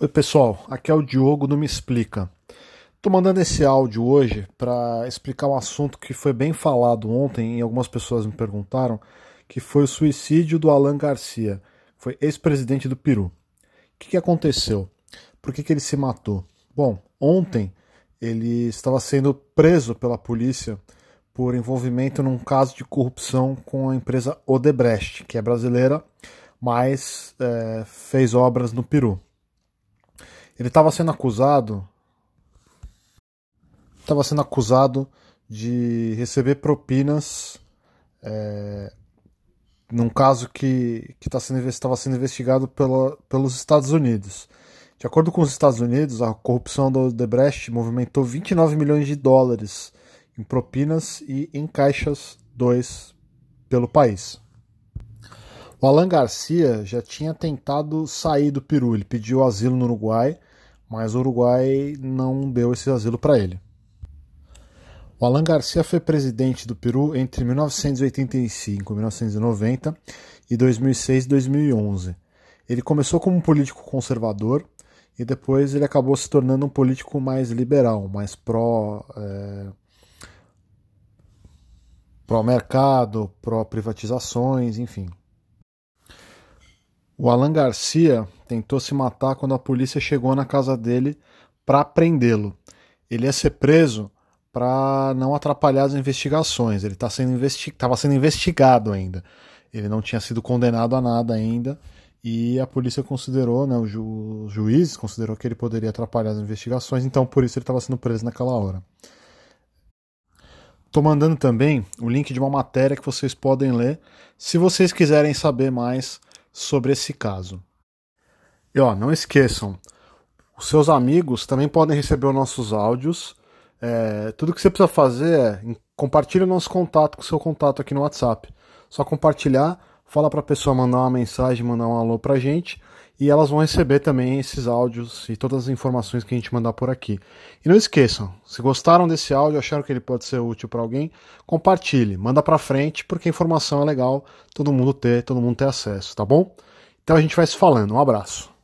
Oi, pessoal. Aqui é o Diogo do Me Explica. Estou mandando esse áudio hoje para explicar um assunto que foi bem falado ontem e algumas pessoas me perguntaram, que foi o suicídio do Alan Garcia, foi ex-presidente do Peru. O que, que aconteceu? Por que, que ele se matou? Bom, ontem ele estava sendo preso pela polícia por envolvimento num caso de corrupção com a empresa Odebrecht, que é brasileira, mas é, fez obras no Peru. Ele estava sendo acusado. Estava sendo acusado de receber propinas é, num caso que estava tá sendo, estava sendo investigado pela, pelos Estados Unidos. De acordo com os Estados Unidos, a corrupção do Odebrecht movimentou 29 milhões de dólares em propinas e em caixas 2 pelo país. O Alan Garcia já tinha tentado sair do Peru, ele pediu asilo no Uruguai mas o Uruguai não deu esse asilo para ele. O Alan Garcia foi presidente do Peru entre 1985 e 1990 e 2006 e 2011. Ele começou como um político conservador e depois ele acabou se tornando um político mais liberal, mais pró é, pró mercado, pró privatizações, enfim. O Alan Garcia tentou se matar quando a polícia chegou na casa dele para prendê-lo. Ele ia ser preso para não atrapalhar as investigações. Ele estava tá sendo, investi sendo investigado ainda. Ele não tinha sido condenado a nada ainda e a polícia considerou, né, o, ju o juiz considerou que ele poderia atrapalhar as investigações, então por isso ele estava sendo preso naquela hora. Estou mandando também o link de uma matéria que vocês podem ler se vocês quiserem saber mais sobre esse caso. E ó, não esqueçam, os seus amigos também podem receber os nossos áudios. É, tudo que você precisa fazer é compartilhar o nosso contato com o seu contato aqui no WhatsApp. Só compartilhar, fala para a pessoa mandar uma mensagem, mandar um alô para gente e elas vão receber também esses áudios e todas as informações que a gente mandar por aqui. E não esqueçam, se gostaram desse áudio, acharam que ele pode ser útil para alguém, compartilhe, manda para frente, porque a informação é legal, todo mundo ter, todo mundo ter acesso, tá bom? Então a gente vai se falando. Um abraço.